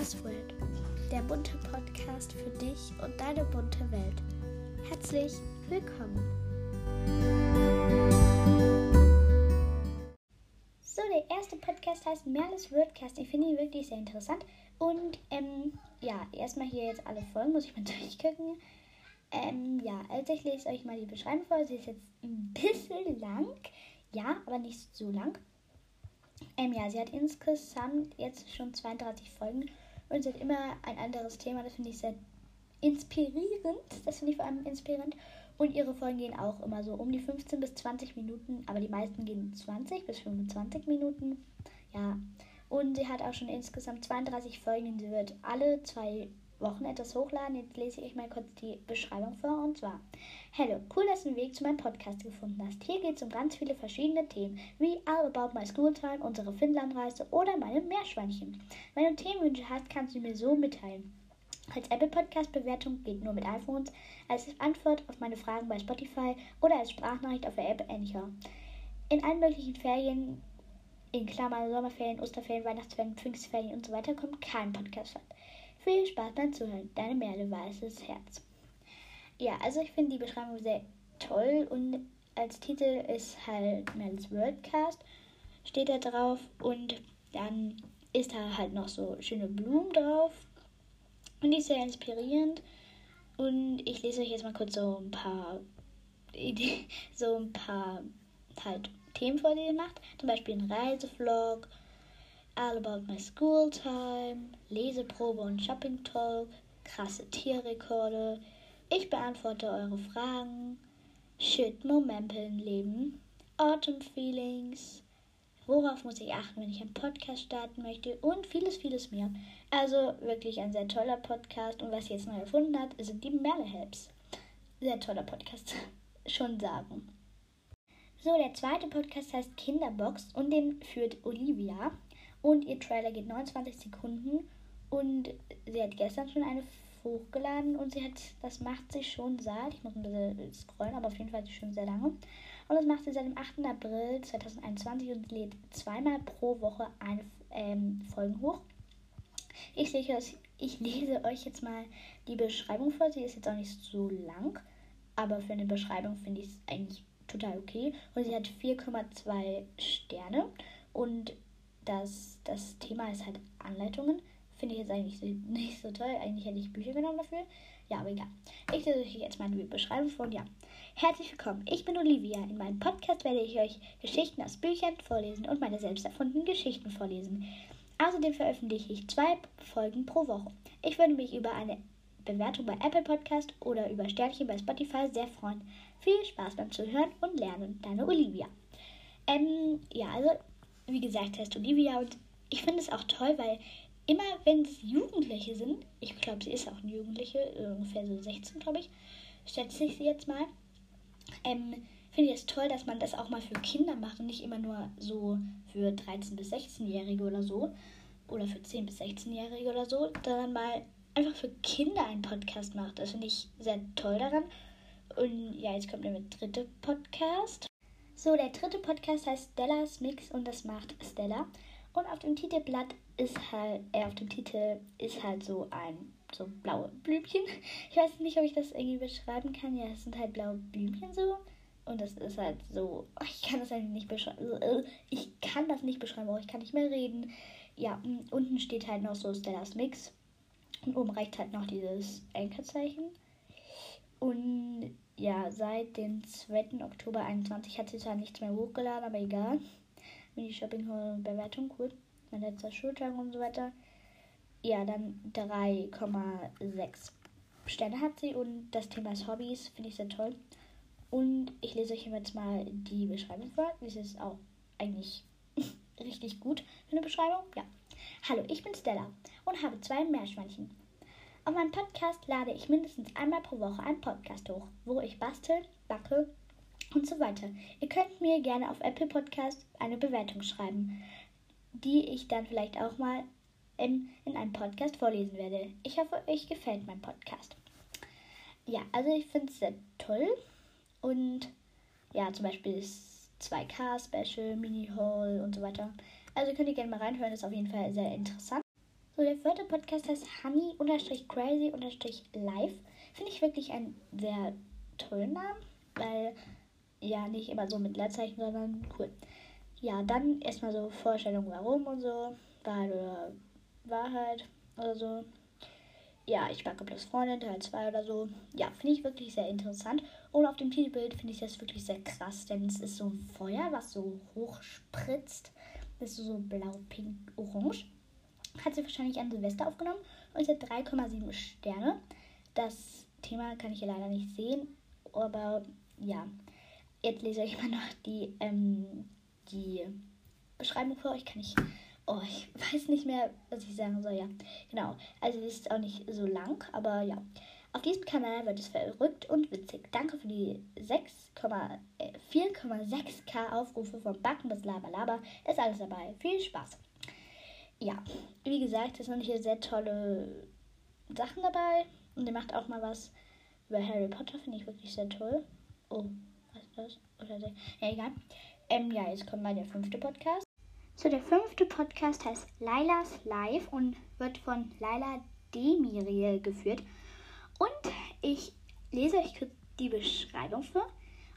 Buzzword, der bunte Podcast für dich und deine bunte Welt. Herzlich willkommen. So, der erste Podcast heißt Merles Wordcast. Ich finde ihn wirklich sehr interessant. Und ähm, ja, erstmal hier jetzt alle Folgen, muss ich mal durchgucken. Ähm, ja, also ich lese euch mal die Beschreibung vor. Sie ist jetzt ein bisschen lang. Ja, aber nicht so lang. Ähm, ja, sie hat insgesamt jetzt schon 32 Folgen und sie hat immer ein anderes Thema. Das finde ich sehr inspirierend. Das finde ich vor allem inspirierend. Und ihre Folgen gehen auch immer so um die 15 bis 20 Minuten, aber die meisten gehen 20 bis 25 Minuten. Ja. Und sie hat auch schon insgesamt 32 Folgen. Sie wird alle zwei Wochen etwas hochladen. Jetzt lese ich euch mal kurz die Beschreibung vor. Und zwar: Hallo, cool, dass du den Weg zu meinem Podcast gefunden hast. Hier geht es um ganz viele verschiedene Themen, wie All About My School Time, unsere Finnlandreise oder meine Meerschweinchen. Wenn du Themenwünsche hast, kannst du mir so mitteilen. Als Apple Podcast Bewertung geht nur mit iPhones, als Antwort auf meine Fragen bei Spotify oder als Sprachnachricht auf der App Anchor. In allen möglichen Ferien, in Klammern Sommerferien, Osterferien, Weihnachtsferien, Pfingstferien und so weiter, kommt kein Podcast statt. Viel Spaß beim Zuhören. Deine Merle Weißes Herz. Ja, also ich finde die Beschreibung sehr toll und als Titel ist halt Merles Wordcast, steht da drauf und dann ist da halt noch so schöne Blumen drauf und die ist sehr inspirierend und ich lese euch jetzt mal kurz so ein paar Ideen, so ein paar halt Themen vor, die ihr macht. Zum Beispiel ein Reisevlog, All About My School Time, Leseprobe und Shopping Talk, krasse Tierrekorde. Ich beantworte eure Fragen. Shit, Momenten leben. Autumn Feelings. Worauf muss ich achten, wenn ich einen Podcast starten möchte? Und vieles, vieles mehr. Also wirklich ein sehr toller Podcast. Und was sie jetzt neu erfunden hat, sind die Merle Helps. Sehr toller Podcast. Schon sagen. So, der zweite Podcast heißt Kinderbox und den führt Olivia. Und ihr Trailer geht 29 Sekunden. Und sie hat gestern schon eine hochgeladen und sie hat, das macht sie schon seit, ich muss ein bisschen scrollen, aber auf jeden Fall schon sehr lange. Und das macht sie seit dem 8. April 2021 und lädt zweimal pro Woche eine ähm, Folgen hoch. Ich, lese, ich lese euch jetzt mal die Beschreibung vor. Sie ist jetzt auch nicht so lang, aber für eine Beschreibung finde ich es eigentlich total okay. Und sie hat 4,2 Sterne und das, das Thema ist halt Anleitungen. Finde ich jetzt eigentlich nicht so toll. Eigentlich hätte ich Bücher genommen dafür. Ja, aber egal. Ich lese euch jetzt die Beschreibung von. Ja. Herzlich willkommen. Ich bin Olivia. In meinem Podcast werde ich euch Geschichten aus Büchern vorlesen und meine selbst erfundenen Geschichten vorlesen. Außerdem veröffentliche ich zwei Folgen pro Woche. Ich würde mich über eine Bewertung bei Apple Podcast oder über Sternchen bei Spotify sehr freuen. Viel Spaß beim Zuhören und Lernen. Deine Olivia. Ähm, ja, also wie gesagt, heißt Olivia und ich finde es auch toll, weil immer wenn es Jugendliche sind, ich glaube, sie ist auch eine Jugendliche, ungefähr so 16, glaube ich, schätze ich sie jetzt mal, ähm, finde ich es toll, dass man das auch mal für Kinder macht und nicht immer nur so für 13- bis 16-Jährige oder so oder für 10- bis 16-Jährige oder so, sondern mal einfach für Kinder einen Podcast macht. Das finde ich sehr toll daran. Und ja, jetzt kommt der dritte Podcast. So, der dritte Podcast heißt Stellas Mix und das macht Stella. Und auf dem Titelblatt ist halt, äh, auf dem Titel ist halt so ein, so blaue Blümchen. Ich weiß nicht, ob ich das irgendwie beschreiben kann. Ja, es sind halt blaue Blümchen so. Und das ist halt so, oh, ich kann das eigentlich nicht beschreiben. Also, ich kann das nicht beschreiben, aber ich kann nicht mehr reden. Ja, unten steht halt noch so Stellas Mix. Und oben reicht halt noch dieses Ankerzeichen. Und ja, seit dem 2. Oktober 21 hat sie zwar nichts mehr hochgeladen, aber egal. Mini Shopping Hall Bewertung, cool. Mein letzter Schultag und so weiter. Ja, dann 3,6 Sterne hat sie und das Thema ist Hobbys, finde ich sehr toll. Und ich lese euch jetzt mal die Beschreibung vor. Das ist auch eigentlich richtig gut für eine Beschreibung. Ja. Hallo, ich bin Stella und habe zwei Meerschweinchen. Auf meinem Podcast lade ich mindestens einmal pro Woche einen Podcast hoch, wo ich bastel, backe und so weiter. Ihr könnt mir gerne auf Apple Podcast eine Bewertung schreiben, die ich dann vielleicht auch mal in, in einem Podcast vorlesen werde. Ich hoffe, euch gefällt mein Podcast. Ja, also ich finde es sehr toll und ja, zum Beispiel das 2K Special, Mini Haul und so weiter. Also könnt ihr gerne mal reinhören, ist auf jeden Fall sehr interessant. So, der vierte Podcast heißt Honey-Crazy-Live. Finde ich wirklich einen sehr tollen Namen, weil ja nicht immer so mit Leerzeichen, sondern cool. Ja, dann erstmal so Vorstellung, warum und so. Wahrheit oder Wahrheit oder so. Ja, ich backe plus Freundin, Teil 2 oder so. Ja, finde ich wirklich sehr interessant. Und auf dem Titelbild finde ich das wirklich sehr krass, denn es ist so ein Feuer, was so hoch spritzt. Das ist so blau, pink, orange. Hat sie wahrscheinlich an Silvester aufgenommen und es hat 3,7 Sterne. Das Thema kann ich hier leider nicht sehen, aber ja. Jetzt lese ich mal noch die, ähm, die Beschreibung vor. Ich kann nicht. Oh, ich weiß nicht mehr, was ich sagen soll. Ja, genau. Also, es ist auch nicht so lang, aber ja. Auf diesem Kanal wird es verrückt und witzig. Danke für die 4,6k Aufrufe von Backen bis Laber Laber. Ist alles dabei. Viel Spaß. Ja, wie gesagt, es sind hier sehr tolle Sachen dabei. Und ihr macht auch mal was über Harry Potter, finde ich wirklich sehr toll. Oh, was ist das? Oder der? Ja, egal. Ähm, ja, jetzt kommt mal der fünfte Podcast. So, der fünfte Podcast heißt Lailas Live und wird von Laila Demiriel geführt. Und ich lese euch kurz die Beschreibung vor.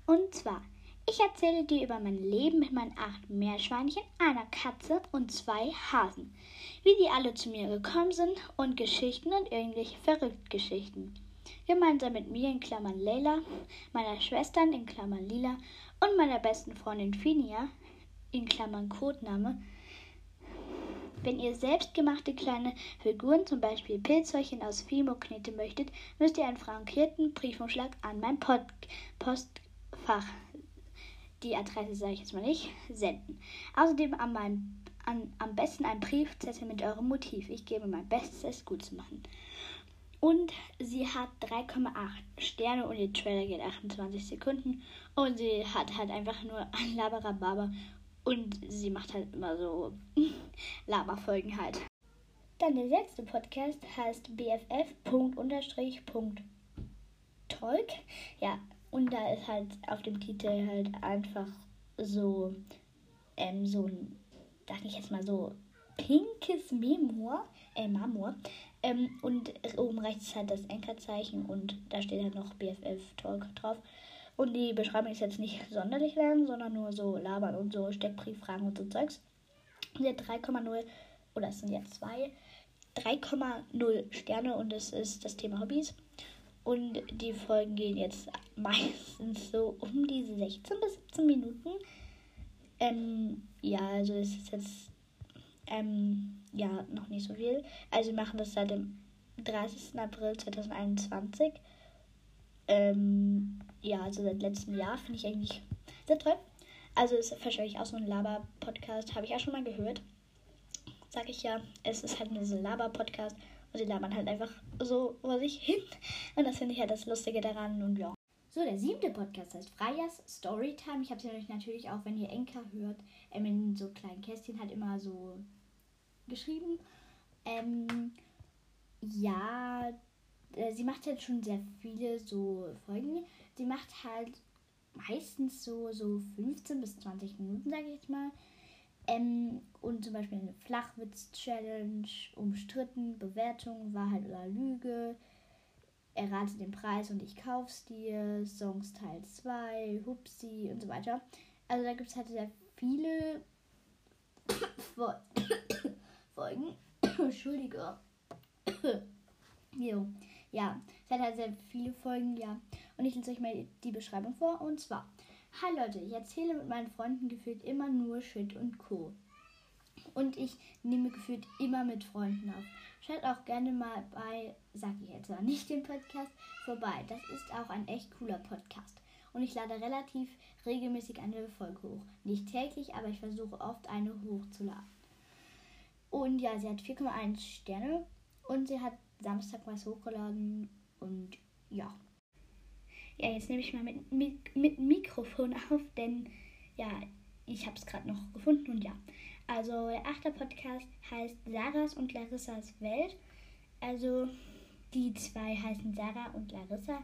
Und zwar, ich erzähle dir über mein Leben mit meinen acht Meerschweinchen, einer Katze und zwei Hasen. Wie die alle zu mir gekommen sind und Geschichten und irgendwelche Verrücktgeschichten. Gemeinsam mit mir in Klammern Leila, meiner Schwestern in Klammern Lila und meiner besten Freundin Finia in Klammern Codename. Wenn ihr selbstgemachte kleine Figuren, zum Beispiel Pilzhäuschen aus Fimo kneten möchtet, müsst ihr einen frankierten Briefumschlag an mein Pod Postfach, die Adresse sage ich jetzt mal nicht, senden. Außerdem an meinem, an, am besten ein Briefzettel mit eurem Motiv. Ich gebe mein Bestes, es gut zu machen. Und sie hat 3,8 Sterne und ihr Trailer geht 28 Sekunden. Und sie hat halt einfach nur ein Laberababa und sie macht halt immer so Laberfolgen halt. Dann der sechste Podcast heißt bff.unterstrich.talk. Ja, und da ist halt auf dem Titel halt einfach so, ähm, so ein, sag ich jetzt mal so, pinkes Memor, äh, Marmor. Ähm, und oben rechts halt das Enkerzeichen und da steht halt noch BFF Talk drauf. Und die Beschreibung ist jetzt nicht sonderlich lang, sondern nur so labern und so Steckbrieffragen und so Zeugs. Sie hat 3,0 oder es sind ja zwei 3,0 Sterne und es ist das Thema Hobbys. Und die Folgen gehen jetzt meistens so um diese 16 bis 17 Minuten. Ähm, ja, also es ist jetzt ähm, ja noch nicht so viel. Also wir machen das seit dem 30. April 2021. Ähm, ja, also seit letztem Jahr finde ich eigentlich sehr toll. Also ist wahrscheinlich auch so ein Laber-Podcast, habe ich ja schon mal gehört. Sag ich ja, es ist halt nur so ein Laber-Podcast und sie labern halt einfach so vor sich hin. Und das finde ich halt das Lustige daran und ja. So, der siebte Podcast heißt Freias Storytime. Ich habe es euch natürlich auch, wenn ihr Enker hört, ähm, in so kleinen Kästchen halt immer so geschrieben. Ähm, ja, äh, sie macht halt schon sehr viele so Folgen. Sie macht halt meistens so, so 15 bis 20 Minuten, sage ich jetzt mal. Ähm, und zum Beispiel eine Flachwitz-Challenge, umstritten, Bewertung, Wahrheit oder Lüge, errate den Preis und ich kauf's dir, Songs Teil 2, Hupsi und so weiter. Also da gibt es halt sehr viele Folgen. Entschuldige. jo. Ja, es hat halt sehr viele Folgen, ja. Und ich lese euch mal die Beschreibung vor. Und zwar, Hi Leute, ich erzähle mit meinen Freunden gefühlt immer nur Shit und Co. Und ich nehme gefühlt immer mit Freunden auf. Schaut auch gerne mal bei, sag ich jetzt mal nicht den Podcast, vorbei. Das ist auch ein echt cooler Podcast. Und ich lade relativ regelmäßig eine Folge hoch. Nicht täglich, aber ich versuche oft eine hochzuladen. Und ja, sie hat 4,1 Sterne und sie hat Samstag was hochgeladen und ja. Ja, jetzt nehme ich mal mit, mit, mit Mikrofon auf, denn ja, ich habe es gerade noch gefunden und ja. Also der achte Podcast heißt Sarahs und Larissas Welt. Also die zwei heißen Sarah und Larissa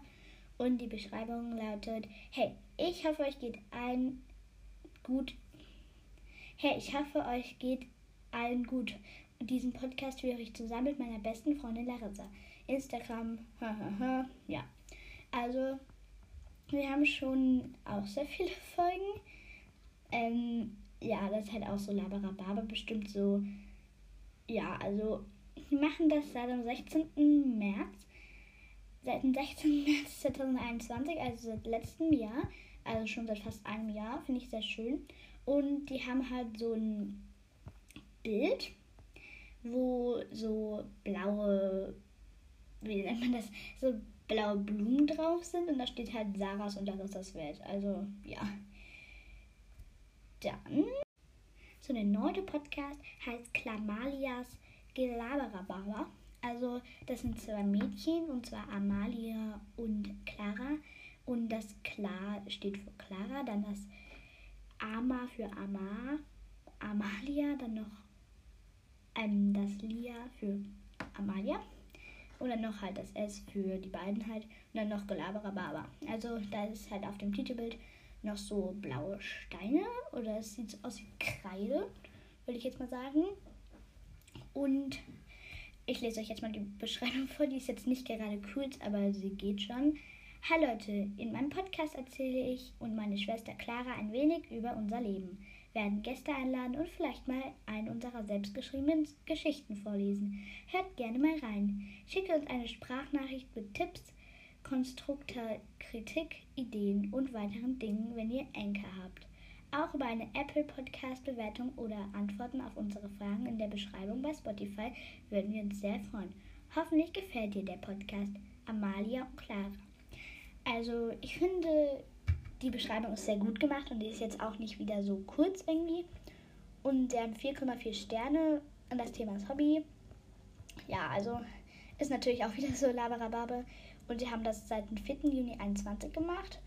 und die Beschreibung lautet: Hey, ich hoffe, euch geht allen gut. Hey, ich hoffe, euch geht allen gut diesen Podcast führe ich zusammen mit meiner besten Freundin Larissa. Instagram, ja. Also, wir haben schon auch sehr viele Folgen. Ähm, ja, das ist halt auch so Laberababa bestimmt so. Ja, also, wir machen das seit dem 16. März. Seit dem 16. März 2021, also seit letztem Jahr. Also schon seit fast einem Jahr. Finde ich sehr schön. Und die haben halt so ein Bild, wo so blaue, wie nennt man das, so blaue Blumen drauf sind und da steht halt Sarahs und Larissas Welt. Also ja. Dann so der neunte Podcast heißt Klamalias Gelaberababa. Also das sind zwei Mädchen und zwar Amalia und Clara. Und das Klar steht für Clara, dann das Ama für Amar, Amalia, dann noch ähm, das Lia für Amalia und dann noch halt das S für die beiden halt und dann noch Gelaberababa. Also da ist halt auf dem Titelbild noch so blaue Steine oder es sieht so aus wie Kreide, würde ich jetzt mal sagen. Und ich lese euch jetzt mal die Beschreibung vor, die ist jetzt nicht gerade kurz, aber sie geht schon. Hi Leute, in meinem Podcast erzähle ich und meine Schwester Clara ein wenig über unser Leben, werden Gäste einladen und vielleicht mal eine unserer selbstgeschriebenen Geschichten vorlesen. Hört gerne mal rein. Schickt uns eine Sprachnachricht mit Tipps, Konstruktor, Kritik, Ideen und weiteren Dingen, wenn ihr Enker habt. Auch über eine Apple Podcast Bewertung oder Antworten auf unsere Fragen in der Beschreibung bei Spotify würden wir uns sehr freuen. Hoffentlich gefällt dir der Podcast. Amalia und Clara. Also ich finde, die Beschreibung ist sehr gut gemacht und die ist jetzt auch nicht wieder so kurz irgendwie. Und der hat 4,4 Sterne und das Thema ist Hobby. Ja, also ist natürlich auch wieder so Laberababe. Und sie haben das seit dem 4. Juni 2021 gemacht.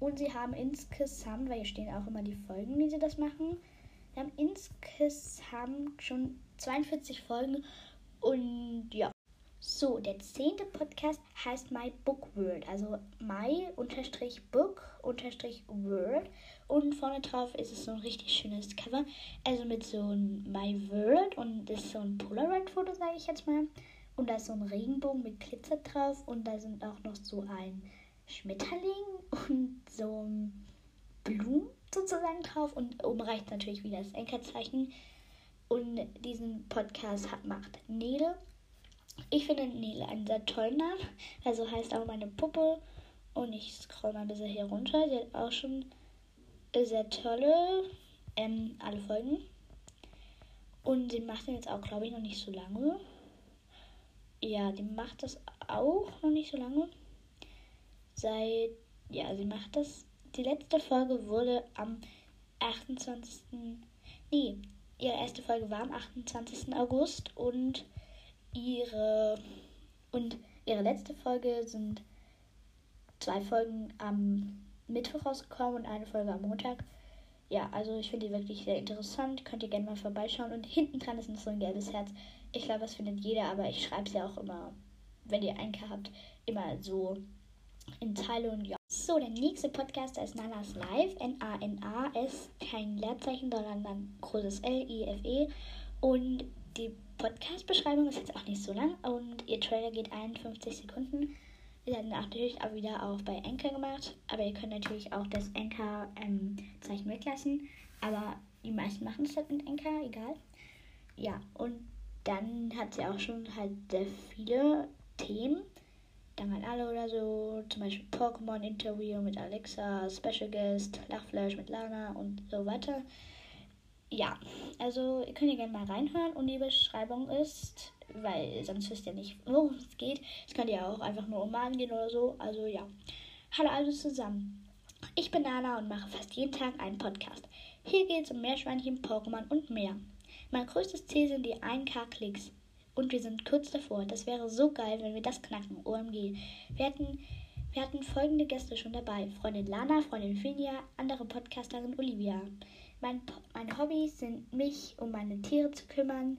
Und sie haben insgesamt, weil hier stehen auch immer die Folgen, wie sie das machen. Sie haben insgesamt schon 42 Folgen. Und ja. So, der zehnte Podcast heißt My Book World, also my-book-word und vorne drauf ist es so ein richtig schönes Cover, also mit so einem My World und das ist so ein Polaroid-Foto, sage ich jetzt mal. Und da ist so ein Regenbogen mit Glitzer drauf. Und da sind auch noch so ein Schmetterling und so ein Blumen sozusagen drauf. Und oben reicht natürlich wieder das Enkerzeichen. Und diesen Podcast hat, macht Nele ich finde Nele einen sehr tollen Namen. Also heißt auch meine Puppe. Und ich scroll mal ein bisschen hier runter. Sie hat auch schon sehr tolle ähm, alle Folgen. Und sie macht den jetzt auch, glaube ich, noch nicht so lange. Ja, die macht das auch noch nicht so lange. Seit, ja, sie macht das. Die letzte Folge wurde am 28. Nee, ihre erste Folge war am 28. August und ihre und ihre letzte Folge sind zwei Folgen am Mittwoch rausgekommen und eine Folge am Montag. Ja, also ich finde die wirklich sehr interessant. Könnt ihr gerne mal vorbeischauen. Und hinten dran ist noch so ein gelbes Herz. Ich glaube, das findet jeder, aber ich schreibe es ja auch immer, wenn ihr Einker habt, immer so in Teile und ja. So, der nächste Podcast ist Nanas Live. N-A-N-A-S, kein Leerzeichen, sondern dann großes L-I-F-E. Und die Podcast-Beschreibung ist jetzt auch nicht so lang und ihr Trailer geht 51 Sekunden. Wir werden natürlich auch wieder auch bei Anchor gemacht, aber ihr könnt natürlich auch das Anchor-Zeichen ähm, weglassen. Aber die meisten machen es halt mit Anchor, egal. Ja, und dann hat sie auch schon halt sehr viele Themen. Dann halt alle oder so. Zum Beispiel Pokémon-Interview mit Alexa, Special Guest, Lachflash mit Lana und so weiter ja, also ihr könnt ihr gerne mal reinhören und die Beschreibung ist, weil sonst wisst ihr nicht, worum es geht. Es könnte ja auch einfach nur um Mann gehen oder so. Also ja. Hallo alle zusammen. Ich bin Nana und mache fast jeden Tag einen Podcast. Hier geht es um Meerschweinchen, Pokémon und mehr. Mein größtes Ziel sind die 1K-Klicks. Und wir sind kurz davor. Das wäre so geil, wenn wir das knacken. OMG. Wir hatten, wir hatten folgende Gäste schon dabei. Freundin Lana, Freundin Finja, andere Podcasterin Olivia. Mein, meine Hobbys sind, mich um meine Tiere zu kümmern,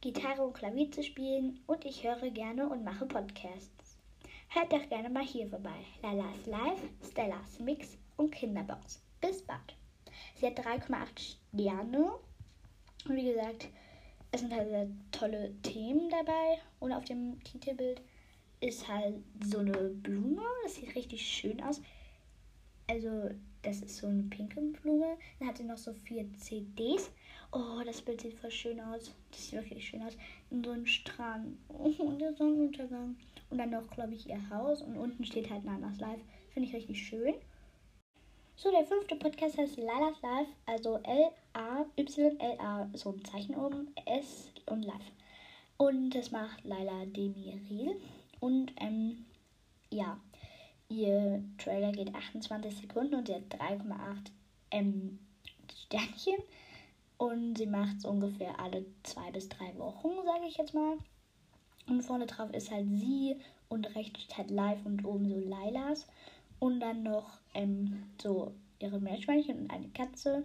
Gitarre und Klavier zu spielen und ich höre gerne und mache Podcasts. Hört doch gerne mal hier vorbei. Lalas Live, Stellas Mix und Kinderbox. Bis bald. Sie hat 3,8 Sterne. Und wie gesagt, es sind halt tolle Themen dabei. Und auf dem Titelbild ist halt so eine Blume. Das sieht richtig schön aus. Also, das ist so eine pinke Blume. Dann hat sie noch so vier CDs. Oh, das Bild sieht voll schön aus. Das sieht wirklich schön aus. Und so ein Strand. Oh, und der Sonnenuntergang. Und dann noch, glaube ich, ihr Haus. Und unten steht halt Nanas Live. Finde ich richtig schön. So, der fünfte Podcast heißt Lila's Live. Also L-A-Y-L-A. So ein Zeichen oben. S und Live. Und das macht Laila Demiril. Und, ähm, ja. Ihr Trailer geht 28 Sekunden und sie hat 3,8 ähm, Sternchen. Und sie macht es ungefähr alle zwei bis drei Wochen, sage ich jetzt mal. Und vorne drauf ist halt sie und rechts steht halt live und oben so Lailas. Und dann noch ähm, so ihre Meerschweinchen und eine Katze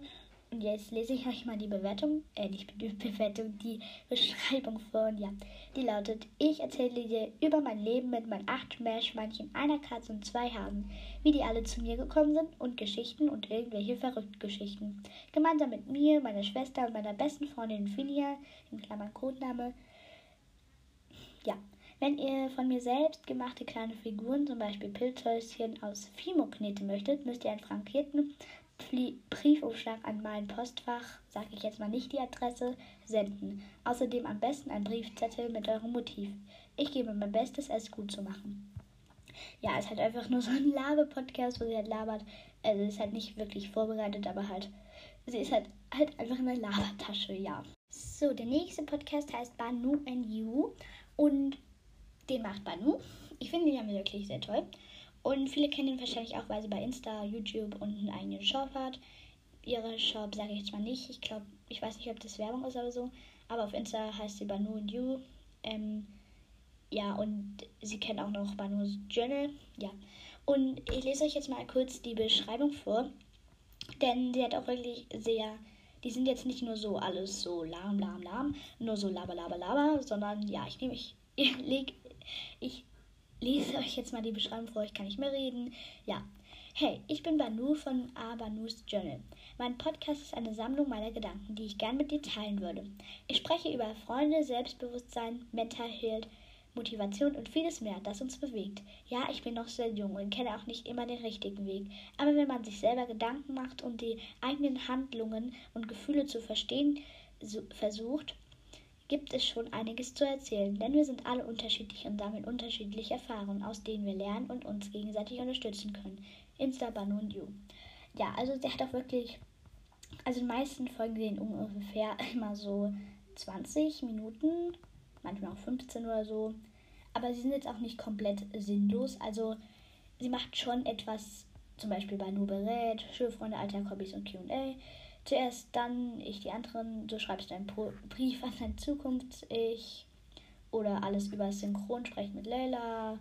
und jetzt lese ich euch mal die Bewertung, äh, nicht die Bewertung, die Beschreibung vor. Und ja, die lautet: Ich erzähle dir über mein Leben mit meinen acht Meerschweinchen, einer Katze und zwei Hasen, wie die alle zu mir gekommen sind und Geschichten und irgendwelche verrückten Geschichten. Gemeinsam mit mir, meiner Schwester und meiner besten Freundin Finia, in Klammern Codename. Ja, wenn ihr von mir selbst gemachte kleine Figuren, zum Beispiel Pilzhäuschen aus Fimo kneten möchtet, müsst ihr einen frankierten Briefumschlag an mein Postfach, sage ich jetzt mal nicht die Adresse, senden. Außerdem am besten ein Briefzettel mit eurem Motiv. Ich gebe mein Bestes, es gut zu machen. Ja, es ist halt einfach nur so ein Laber-Podcast, wo sie halt labert. Also ist halt nicht wirklich vorbereitet, aber halt, sie ist halt, halt einfach eine Labertasche, ja. So, der nächste Podcast heißt Banu and You und den macht Banu. Ich finde ihn ja wirklich sehr toll. Und viele kennen ihn wahrscheinlich auch, weil sie bei Insta, YouTube und einen eigenen Shop hat. Ihre Shop sage ich jetzt mal nicht. Ich glaube, ich weiß nicht, ob das Werbung ist oder so. Aber auf Insta heißt sie Banu und You. Ähm, ja, und sie kennt auch noch Banus Journal. Ja. Und ich lese euch jetzt mal kurz die Beschreibung vor. Denn sie hat auch wirklich sehr. Die sind jetzt nicht nur so alles so lahm, lahm, lahm, nur so laber, laber, laber, sondern ja, ich nehme ich, ich leg, ich lese euch jetzt mal die Beschreibung vor, ich kann nicht mehr reden. Ja. Hey, ich bin Banu von A Banus Journal. Mein Podcast ist eine Sammlung meiner Gedanken, die ich gern mit dir teilen würde. Ich spreche über Freunde, Selbstbewusstsein, Mental Health, Motivation und vieles mehr, das uns bewegt. Ja, ich bin noch sehr jung und kenne auch nicht immer den richtigen Weg. Aber wenn man sich selber Gedanken macht und die eigenen Handlungen und Gefühle zu verstehen so, versucht, gibt es schon einiges zu erzählen, denn wir sind alle unterschiedlich und sammeln unterschiedliche Erfahrungen, aus denen wir lernen und uns gegenseitig unterstützen können. Insta, Banu und You. Ja, also sie hat auch wirklich, also die meisten Folgen gehen ungefähr immer so 20 Minuten, manchmal auch 15 oder so. Aber sie sind jetzt auch nicht komplett sinnlos. Also sie macht schon etwas, zum Beispiel bei Nu berät, Schulfreunde, Alltag, Hobbys und QA zuerst dann ich die anderen. Du schreibst einen Brief an dein Zukunfts-Ich oder alles über Synchronsprechen mit Leila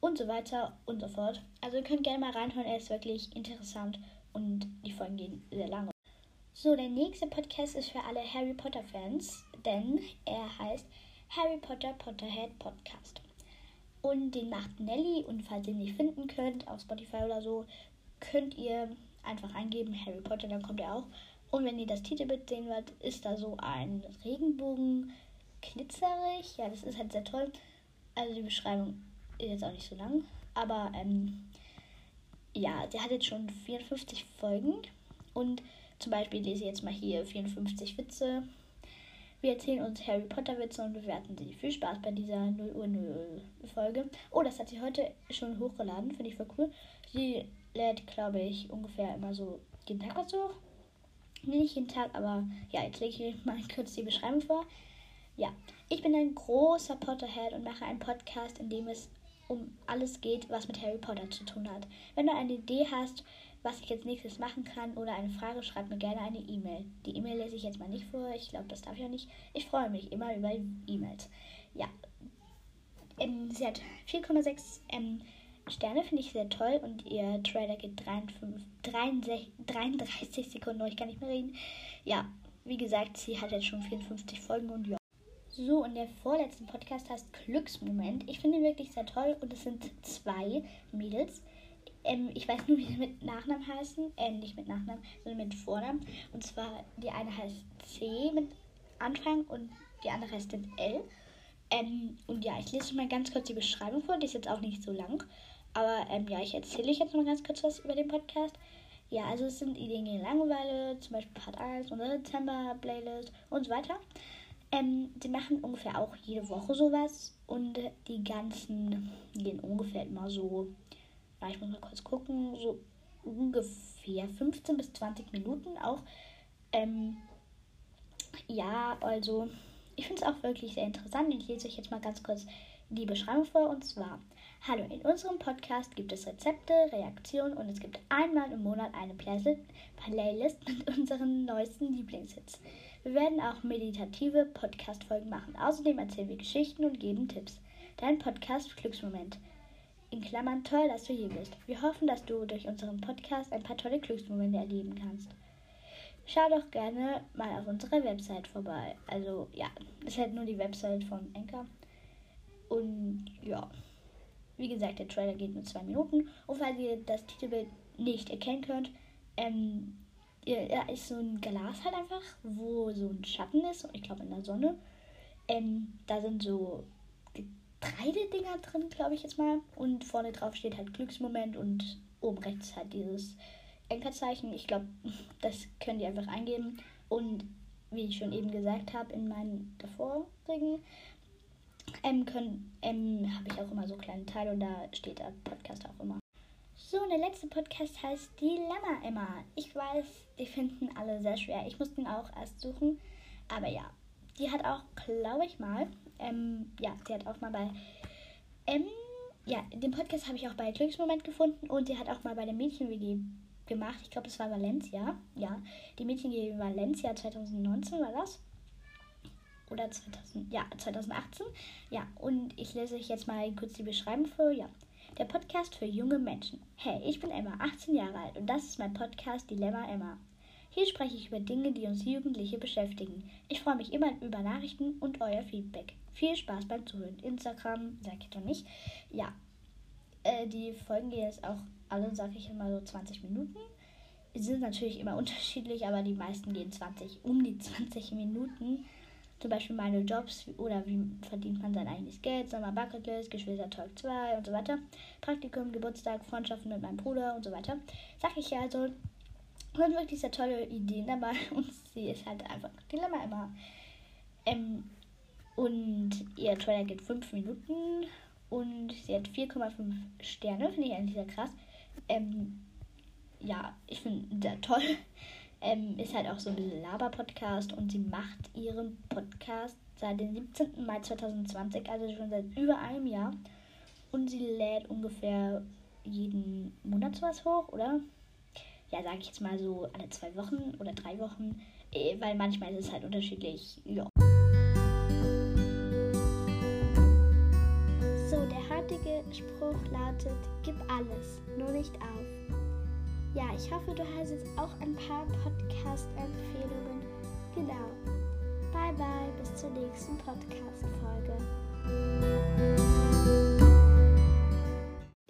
und so weiter und so fort. Also ihr könnt gerne mal reinhören, er ist wirklich interessant und die Folgen gehen sehr lange. So, der nächste Podcast ist für alle Harry Potter Fans, denn er heißt Harry Potter Potterhead Podcast. Und den macht Nelly und falls ihr ihn nicht finden könnt auf Spotify oder so, könnt ihr einfach eingeben Harry Potter, dann kommt er auch. Und wenn ihr das Titelbild sehen wollt, ist da so ein Regenbogen glitzerig. Ja, das ist halt sehr toll. Also die Beschreibung ist jetzt auch nicht so lang. Aber ähm, ja, der hat jetzt schon 54 Folgen. Und zum Beispiel lese ich jetzt mal hier 54 Witze. Wir erzählen uns Harry Potter Witze und bewerten sie. Viel Spaß bei dieser 0 Uhr 0 Folge. Oh, das hat sie heute schon hochgeladen. Finde ich voll cool. Sie lädt, glaube ich, ungefähr immer so jeden Tag was hoch nicht jeden Tag, aber ja, jetzt lege ich mal kurz die Beschreibung vor. Ja, ich bin ein großer Potterhead und mache einen Podcast, in dem es um alles geht, was mit Harry Potter zu tun hat. Wenn du eine Idee hast, was ich jetzt nächstes machen kann oder eine Frage, schreib mir gerne eine E-Mail. Die E-Mail lese ich jetzt mal nicht vor, ich glaube, das darf ich auch nicht. Ich freue mich immer über E-Mails. Ja, ähm, sie hat 4,6 ähm, Sterne finde ich sehr toll und ihr Trailer geht 53, 63, 33 Sekunden, ich kann nicht mehr reden. Ja, wie gesagt, sie hat jetzt schon 54 Folgen und ja. So, und der vorletzte Podcast heißt Glücksmoment. Ich finde ihn wirklich sehr toll und es sind zwei Mädels. Ähm, ich weiß nur, wie sie mit Nachnamen heißen. Äh, nicht mit Nachnamen, sondern mit Vornamen. Und zwar, die eine heißt C mit Anfang und die andere heißt L. Ähm, und ja, ich lese mal ganz kurz die Beschreibung vor. Die ist jetzt auch nicht so lang. Aber ähm, ja, ich erzähle euch jetzt mal ganz kurz was über den Podcast. Ja, also es sind Ideen gegen Langeweile, zum Beispiel Part 1, unsere Dezember-Playlist und so weiter. Ähm, die machen ungefähr auch jede Woche sowas und die ganzen gehen ungefähr immer so, ja, ich muss mal kurz gucken, so ungefähr 15 bis 20 Minuten auch. Ähm, ja, also ich finde es auch wirklich sehr interessant. Ich lese euch jetzt mal ganz kurz die Beschreibung vor und zwar. Hallo, in unserem Podcast gibt es Rezepte, Reaktionen und es gibt einmal im Monat eine Playlist mit unseren neuesten Lieblingshits. Wir werden auch meditative Podcast-Folgen machen. Außerdem erzählen wir Geschichten und geben Tipps. Dein Podcast Glücksmoment. In Klammern toll, dass du hier bist. Wir hoffen, dass du durch unseren Podcast ein paar tolle Glücksmomente erleben kannst. Schau doch gerne mal auf unserer Website vorbei. Also ja, das ist halt nur die Website von Anchor. Und ja. Wie gesagt, der Trailer geht nur zwei Minuten. Und falls ihr das Titelbild nicht erkennen könnt, ähm, ja, ist so ein Glas halt einfach, wo so ein Schatten ist. Ich glaube in der Sonne. Ähm, da sind so Getreidedinger drin, glaube ich jetzt mal. Und vorne drauf steht halt Glücksmoment und oben rechts halt dieses Enkerzeichen. Ich glaube, das könnt ihr einfach eingeben. Und wie ich schon eben gesagt habe in meinen davorigen ähm, ähm, habe ich auch immer so kleine Teile und da steht der Podcast auch immer. So, und der letzte Podcast heißt Dilemma Emma. Ich weiß, die finden alle sehr schwer. Ich musste ihn auch erst suchen. Aber ja, die hat auch, glaube ich mal, ähm, ja, die hat auch mal bei, ähm, ja, den Podcast habe ich auch bei Glücksmoment gefunden und die hat auch mal bei der Mädchen-WG gemacht. Ich glaube, das war Valencia. Ja, die Mädchen-WG Valencia 2019 war das oder 2000, ja, 2018. Ja, und ich lese euch jetzt mal kurz die Beschreibung vor. Ja, der Podcast für junge Menschen. Hey, ich bin Emma, 18 Jahre alt und das ist mein Podcast Dilemma Emma. Hier spreche ich über Dinge, die uns Jugendliche beschäftigen. Ich freue mich immer über Nachrichten und euer Feedback. Viel Spaß beim Zuhören. Instagram, sag ich doch nicht. Ja, äh, die Folgen gehen jetzt auch alle, sag ich immer, so 20 Minuten. Sie sind natürlich immer unterschiedlich, aber die meisten gehen 20, um die 20 Minuten. Zum Beispiel meine Jobs oder wie verdient man sein eigenes Geld, Sommer Bucketlist, Geschwister Talk 2 und so weiter. Praktikum, Geburtstag, Freundschaften mit meinem Bruder und so weiter. Sag ich ja also, sind wirklich sehr tolle Ideen dabei und sie ist halt einfach Dilemma immer. Ähm, und ihr Trailer geht 5 Minuten und sie hat 4,5 Sterne, finde ich eigentlich sehr krass. Ähm, ja, ich finde sehr toll. Ähm, ist halt auch so ein Laber-Podcast und sie macht ihren Podcast seit dem 17. Mai 2020, also schon seit über einem Jahr. Und sie lädt ungefähr jeden Monat sowas hoch, oder? Ja, sage ich jetzt mal so alle zwei Wochen oder drei Wochen, äh, weil manchmal ist es halt unterschiedlich. Ja. So, der heutige Spruch lautet: Gib alles, nur nicht auf. Ja, ich hoffe, du hast jetzt auch ein paar Podcast-Empfehlungen. Genau. Bye bye, bis zur nächsten Podcast-Folge.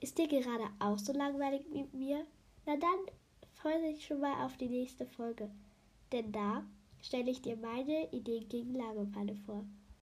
Ist dir gerade auch so langweilig wie mir? Na dann freue dich schon mal auf die nächste Folge. Denn da stelle ich dir meine Idee gegen Langeweile vor.